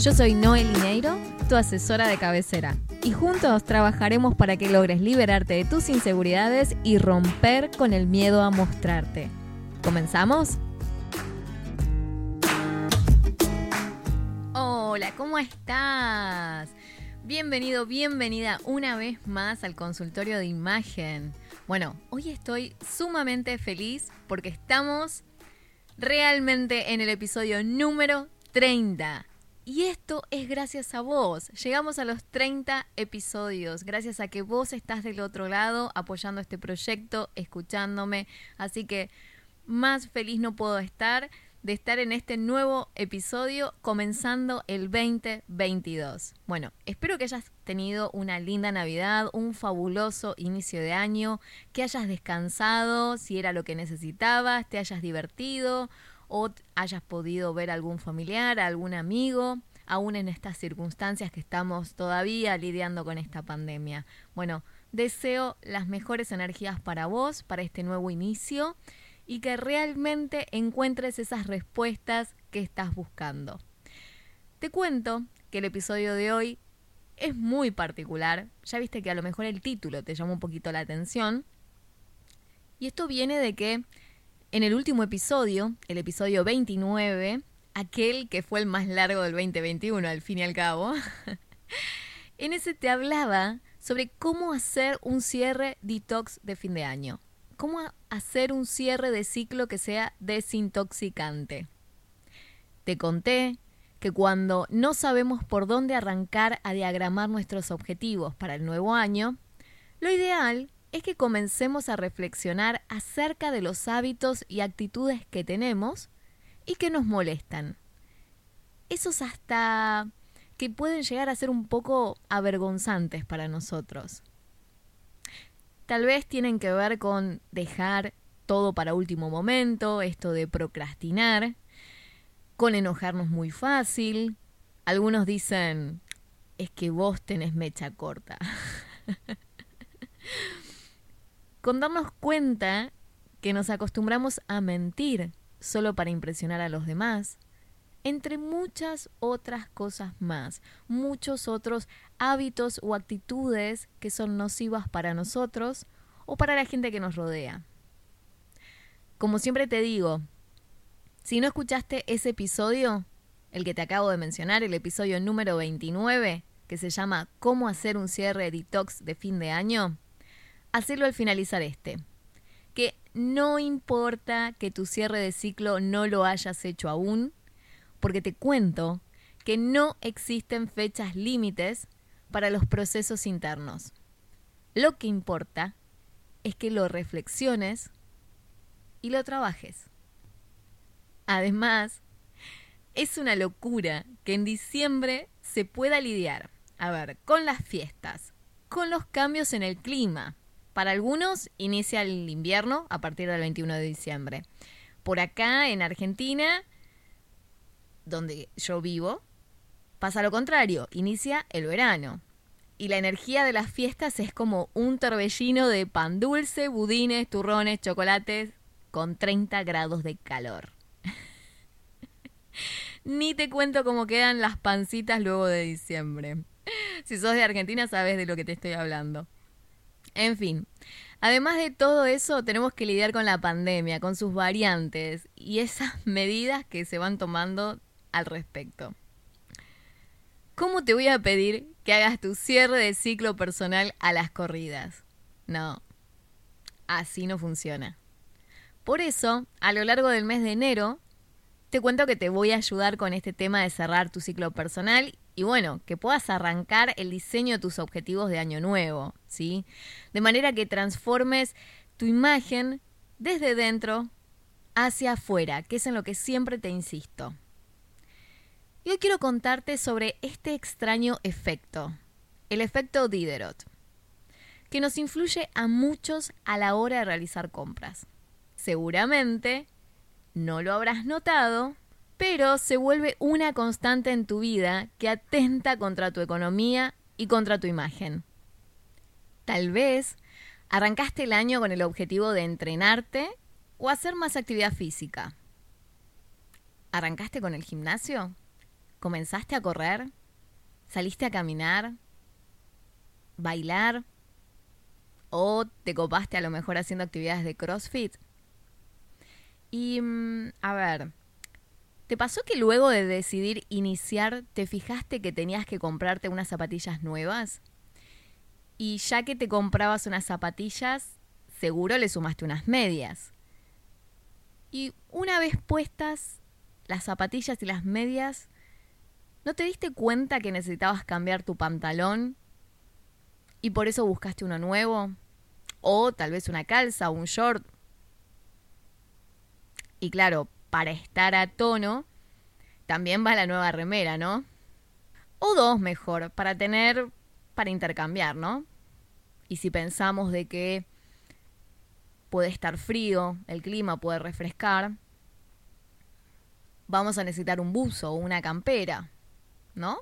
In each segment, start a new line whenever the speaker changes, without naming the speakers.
Yo soy Noel Lineiro, tu asesora de cabecera, y juntos trabajaremos para que logres liberarte de tus inseguridades y romper con el miedo a mostrarte. ¿Comenzamos? Hola, ¿cómo estás? Bienvenido, bienvenida una vez más al consultorio de imagen. Bueno, hoy estoy sumamente feliz porque estamos realmente en el episodio número 30. Y esto es gracias a vos. Llegamos a los 30 episodios, gracias a que vos estás del otro lado apoyando este proyecto, escuchándome. Así que más feliz no puedo estar de estar en este nuevo episodio comenzando el 2022. Bueno, espero que hayas tenido una linda Navidad, un fabuloso inicio de año, que hayas descansado si era lo que necesitabas, te hayas divertido o hayas podido ver a algún familiar, algún amigo, aún en estas circunstancias que estamos todavía lidiando con esta pandemia. Bueno, deseo las mejores energías para vos, para este nuevo inicio y que realmente encuentres esas respuestas que estás buscando. Te cuento que el episodio de hoy es muy particular. Ya viste que a lo mejor el título te llama un poquito la atención. Y esto viene de que en el último episodio, el episodio 29, aquel que fue el más largo del 2021 al fin y al cabo, en ese te hablaba sobre cómo hacer un cierre detox de fin de año. Cómo hacer un cierre de ciclo que sea desintoxicante. Te conté que cuando no sabemos por dónde arrancar a diagramar nuestros objetivos para el nuevo año, lo ideal es que comencemos a reflexionar acerca de los hábitos y actitudes que tenemos y que nos molestan. Esos hasta que pueden llegar a ser un poco avergonzantes para nosotros. Tal vez tienen que ver con dejar todo para último momento, esto de procrastinar, con enojarnos muy fácil. Algunos dicen, es que vos tenés mecha corta. con darnos cuenta que nos acostumbramos a mentir solo para impresionar a los demás, entre muchas otras cosas más, muchos otros hábitos o actitudes que son nocivas para nosotros o para la gente que nos rodea. Como siempre te digo, si no escuchaste ese episodio, el que te acabo de mencionar, el episodio número 29, que se llama Cómo hacer un cierre detox de fin de año, hacelo al finalizar este. Que no importa que tu cierre de ciclo no lo hayas hecho aún, porque te cuento que no existen fechas límites para los procesos internos. Lo que importa es que lo reflexiones y lo trabajes. Además, es una locura que en diciembre se pueda lidiar, a ver, con las fiestas, con los cambios en el clima, para algunos inicia el invierno a partir del 21 de diciembre. Por acá, en Argentina, donde yo vivo, pasa lo contrario, inicia el verano. Y la energía de las fiestas es como un torbellino de pan dulce, budines, turrones, chocolates con 30 grados de calor. Ni te cuento cómo quedan las pancitas luego de diciembre. Si sos de Argentina sabes de lo que te estoy hablando. En fin, además de todo eso, tenemos que lidiar con la pandemia, con sus variantes y esas medidas que se van tomando al respecto. ¿Cómo te voy a pedir que hagas tu cierre de ciclo personal a las corridas? No, así no funciona. Por eso, a lo largo del mes de enero, te cuento que te voy a ayudar con este tema de cerrar tu ciclo personal y bueno, que puedas arrancar el diseño de tus objetivos de año nuevo, ¿sí? De manera que transformes tu imagen desde dentro hacia afuera, que es en lo que siempre te insisto. Y hoy quiero contarte sobre este extraño efecto, el efecto Diderot, que nos influye a muchos a la hora de realizar compras. Seguramente no lo habrás notado, pero se vuelve una constante en tu vida que atenta contra tu economía y contra tu imagen. Tal vez arrancaste el año con el objetivo de entrenarte o hacer más actividad física. ¿Arrancaste con el gimnasio? ¿Comenzaste a correr? ¿Saliste a caminar? ¿Bailar? ¿O te copaste a lo mejor haciendo actividades de CrossFit? Y, mm, a ver, ¿te pasó que luego de decidir iniciar te fijaste que tenías que comprarte unas zapatillas nuevas? Y ya que te comprabas unas zapatillas, seguro le sumaste unas medias. Y una vez puestas las zapatillas y las medias, ¿no te diste cuenta que necesitabas cambiar tu pantalón? Y por eso buscaste uno nuevo. O tal vez una calza o un short y claro, para estar a tono, también va la nueva remera, ¿no? O dos mejor, para tener, para intercambiar, ¿no? Y si pensamos de que puede estar frío, el clima puede refrescar, vamos a necesitar un buzo o una campera, ¿no?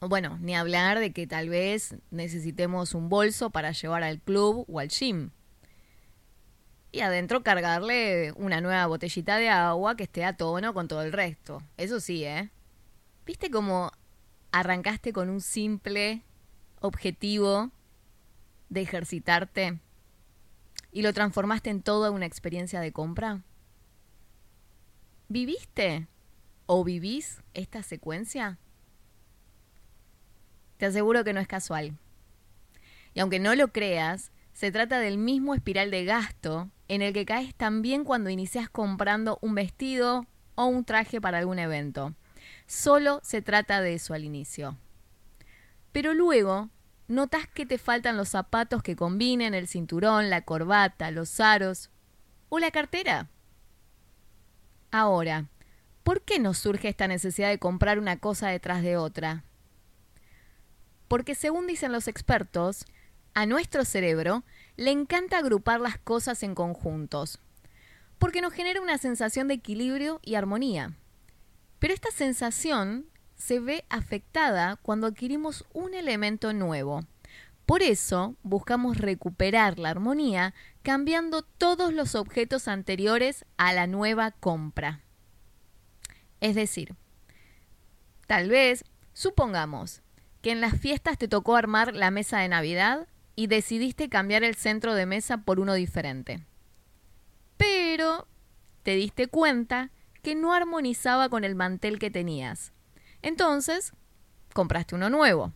Bueno, ni hablar de que tal vez necesitemos un bolso para llevar al club o al gym y adentro cargarle una nueva botellita de agua que esté a tono con todo el resto. Eso sí, ¿eh? ¿Viste cómo arrancaste con un simple objetivo de ejercitarte y lo transformaste en toda una experiencia de compra? ¿Viviste o vivís esta secuencia? Te aseguro que no es casual. Y aunque no lo creas, se trata del mismo espiral de gasto en el que caes también cuando inicias comprando un vestido o un traje para algún evento. Solo se trata de eso al inicio. Pero luego notas que te faltan los zapatos que combinen el cinturón, la corbata, los aros o la cartera. Ahora, ¿por qué nos surge esta necesidad de comprar una cosa detrás de otra? Porque según dicen los expertos, a nuestro cerebro le encanta agrupar las cosas en conjuntos, porque nos genera una sensación de equilibrio y armonía. Pero esta sensación se ve afectada cuando adquirimos un elemento nuevo. Por eso buscamos recuperar la armonía cambiando todos los objetos anteriores a la nueva compra. Es decir, tal vez, supongamos que en las fiestas te tocó armar la mesa de Navidad y decidiste cambiar el centro de mesa por uno diferente. Pero te diste cuenta que no armonizaba con el mantel que tenías. Entonces, compraste uno nuevo.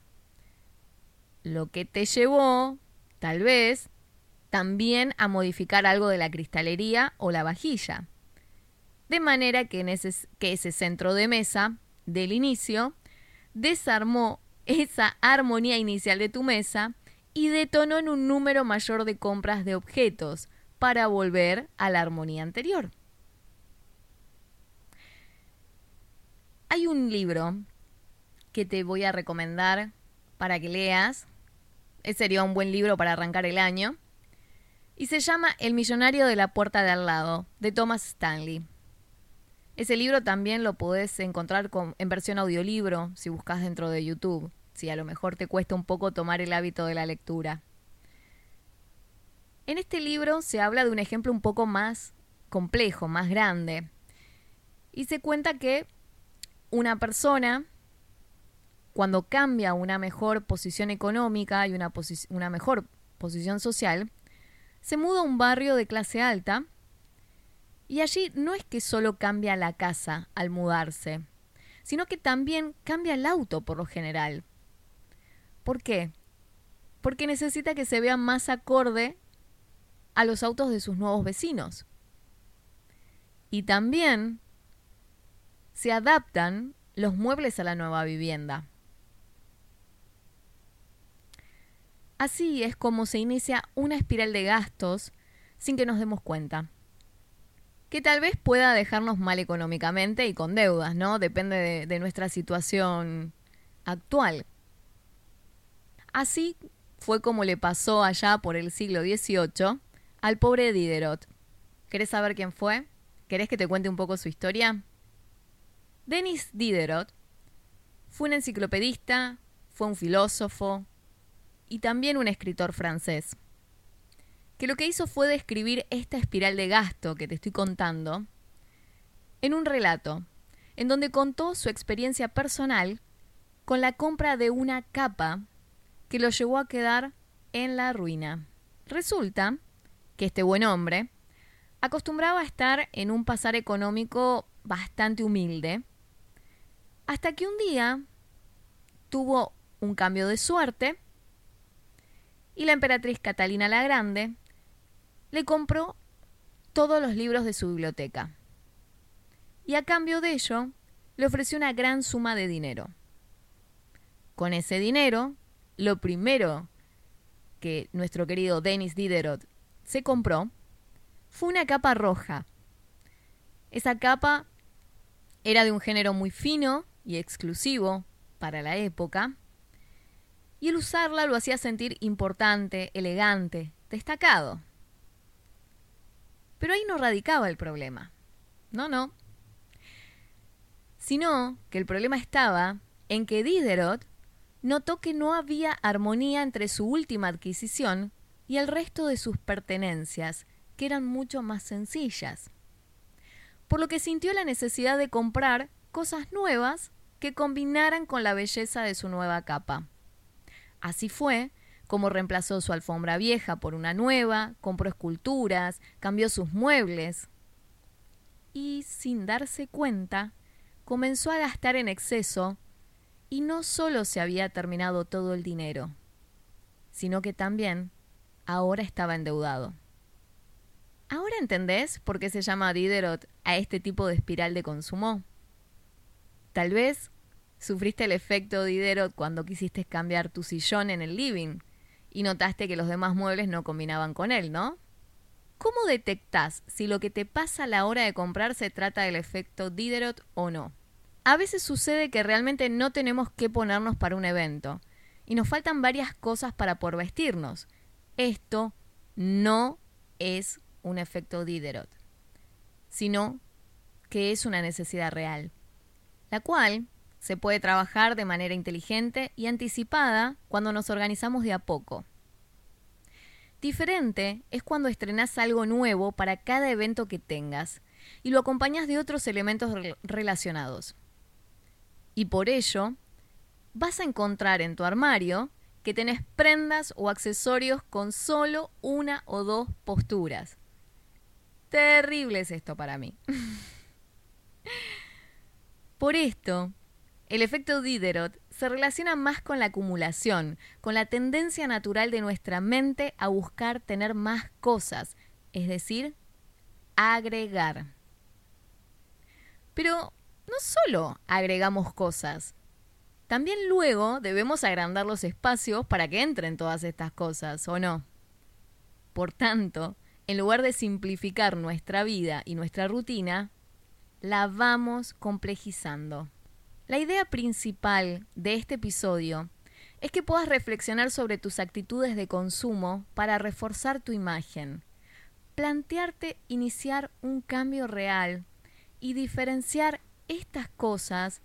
Lo que te llevó, tal vez, también a modificar algo de la cristalería o la vajilla. De manera que, ese, ese centro de mesa del inicio desarmó esa armonía inicial de tu mesa y detonó en un número mayor de compras de objetos para volver a la armonía anterior. Hay un libro que te voy a recomendar para que leas. Ese sería un buen libro para arrancar el año. Y se llama El millonario de la puerta de al lado, de Thomas Stanley. Ese libro también lo podés encontrar en versión audiolibro si buscas dentro de YouTube si a lo mejor te cuesta un poco tomar el hábito de la lectura. En este libro se habla de un ejemplo un poco más complejo, más grande, y se cuenta que una persona, cuando cambia una mejor posición económica y una, una mejor posición social, se muda a un barrio de clase alta y allí no es que solo cambia la casa al mudarse, sino que también cambia el auto por lo general. ¿Por qué? Porque necesita que se vea más acorde a los autos de sus nuevos vecinos. Y también se adaptan los muebles a la nueva vivienda. Así es como se inicia una espiral de gastos sin que nos demos cuenta. Que tal vez pueda dejarnos mal económicamente y con deudas, ¿no? Depende de, nuestra situación actual. Así fue como le pasó allá por el siglo XVIII al pobre Diderot. ¿Querés saber quién fue? ¿Querés que te cuente un poco su historia? Denis Diderot fue un enciclopedista, fue un filósofo y también un escritor francés, que lo que hizo fue describir esta espiral de gasto que te estoy contando en un relato, en donde contó su experiencia personal con la compra de una capa que lo llevó a quedar en la ruina. Resulta que este buen hombre acostumbraba a estar en un pasar económico bastante humilde, hasta que un día tuvo un cambio de suerte y la emperatriz Catalina la Grande le compró todos los libros de su biblioteca. Y a cambio de ello, le ofreció una gran suma de dinero. Con ese dinero, lo primero que nuestro querido Denis Diderot se compró fue una capa roja. Esa capa era de un género muy fino y exclusivo para la época, y el usarla lo hacía sentir importante, elegante, destacado. Pero ahí no radicaba el problema. No, no. Sino que el problema estaba en que Diderot notó que no había armonía entre su última adquisición y el resto de sus pertenencias, que eran mucho más sencillas. Por lo que sintió la necesidad de comprar cosas nuevas que combinaran con la belleza de su nueva capa. Así fue como reemplazó su alfombra vieja por una nueva, compró esculturas, cambió sus muebles y, sin darse cuenta, comenzó a gastar en exceso y no solo se había terminado todo el dinero, sino que también ahora estaba endeudado. ¿Ahora entendés por qué se llama Diderot a este tipo de espiral de consumo? Tal vez sufriste el efecto Diderot cuando quisiste cambiar tu sillón en el living y notaste que los demás muebles no combinaban con él, ¿no? ¿Cómo detectás si lo que te pasa a la hora de comprar se trata del efecto Diderot o no? A veces sucede que realmente no tenemos que ponernos para un evento y nos faltan varias cosas para por vestirnos. Esto no es un efecto Diderot, sino que es una necesidad real, la cual se puede trabajar de manera inteligente y anticipada cuando nos organizamos de a poco. Diferente es cuando estrenas algo nuevo para cada evento que tengas y lo acompañas de otros elementos relacionados. Y por ello, vas a encontrar en tu armario que tenés prendas o accesorios con solo una o dos posturas. Terrible es esto para mí. por esto, el efecto Diderot se relaciona más con la acumulación, con la tendencia natural de nuestra mente a buscar tener más cosas, es decir, agregar. Pero no solo agregamos cosas, también luego debemos agrandar los espacios para que entren todas estas cosas, ¿o no? Por tanto, en lugar de simplificar nuestra vida y nuestra rutina, la vamos complejizando. La idea principal de este episodio es que puedas reflexionar sobre tus actitudes de consumo para reforzar tu imagen, plantearte iniciar un cambio real y diferenciar estas cosas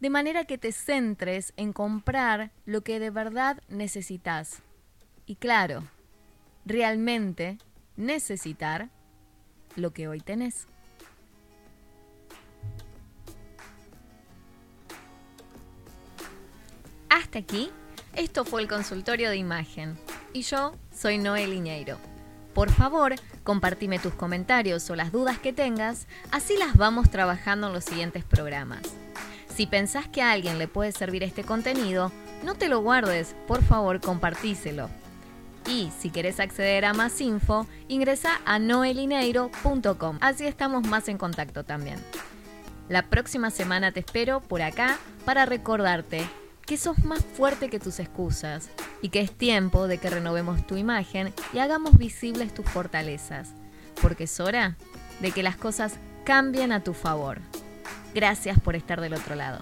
de manera que te centres en comprar lo que de verdad necesitas. Y claro, realmente necesitar lo que hoy tenés. Aquí, esto fue el consultorio de imagen. Y yo soy Noel Iñeiro. Por favor, compartime tus comentarios o las dudas que tengas, así las vamos trabajando en los siguientes programas. Si pensás que a alguien le puede servir este contenido, no te lo guardes, por favor compartíselo. Y si querés acceder a más info, ingresa a noelineiro.com, así estamos más en contacto también. La próxima semana te espero por acá para recordarte que sos más fuerte que tus excusas y que es tiempo de que renovemos tu imagen y hagamos visibles tus fortalezas, porque es hora de que las cosas cambien a tu favor. Gracias por estar del otro lado.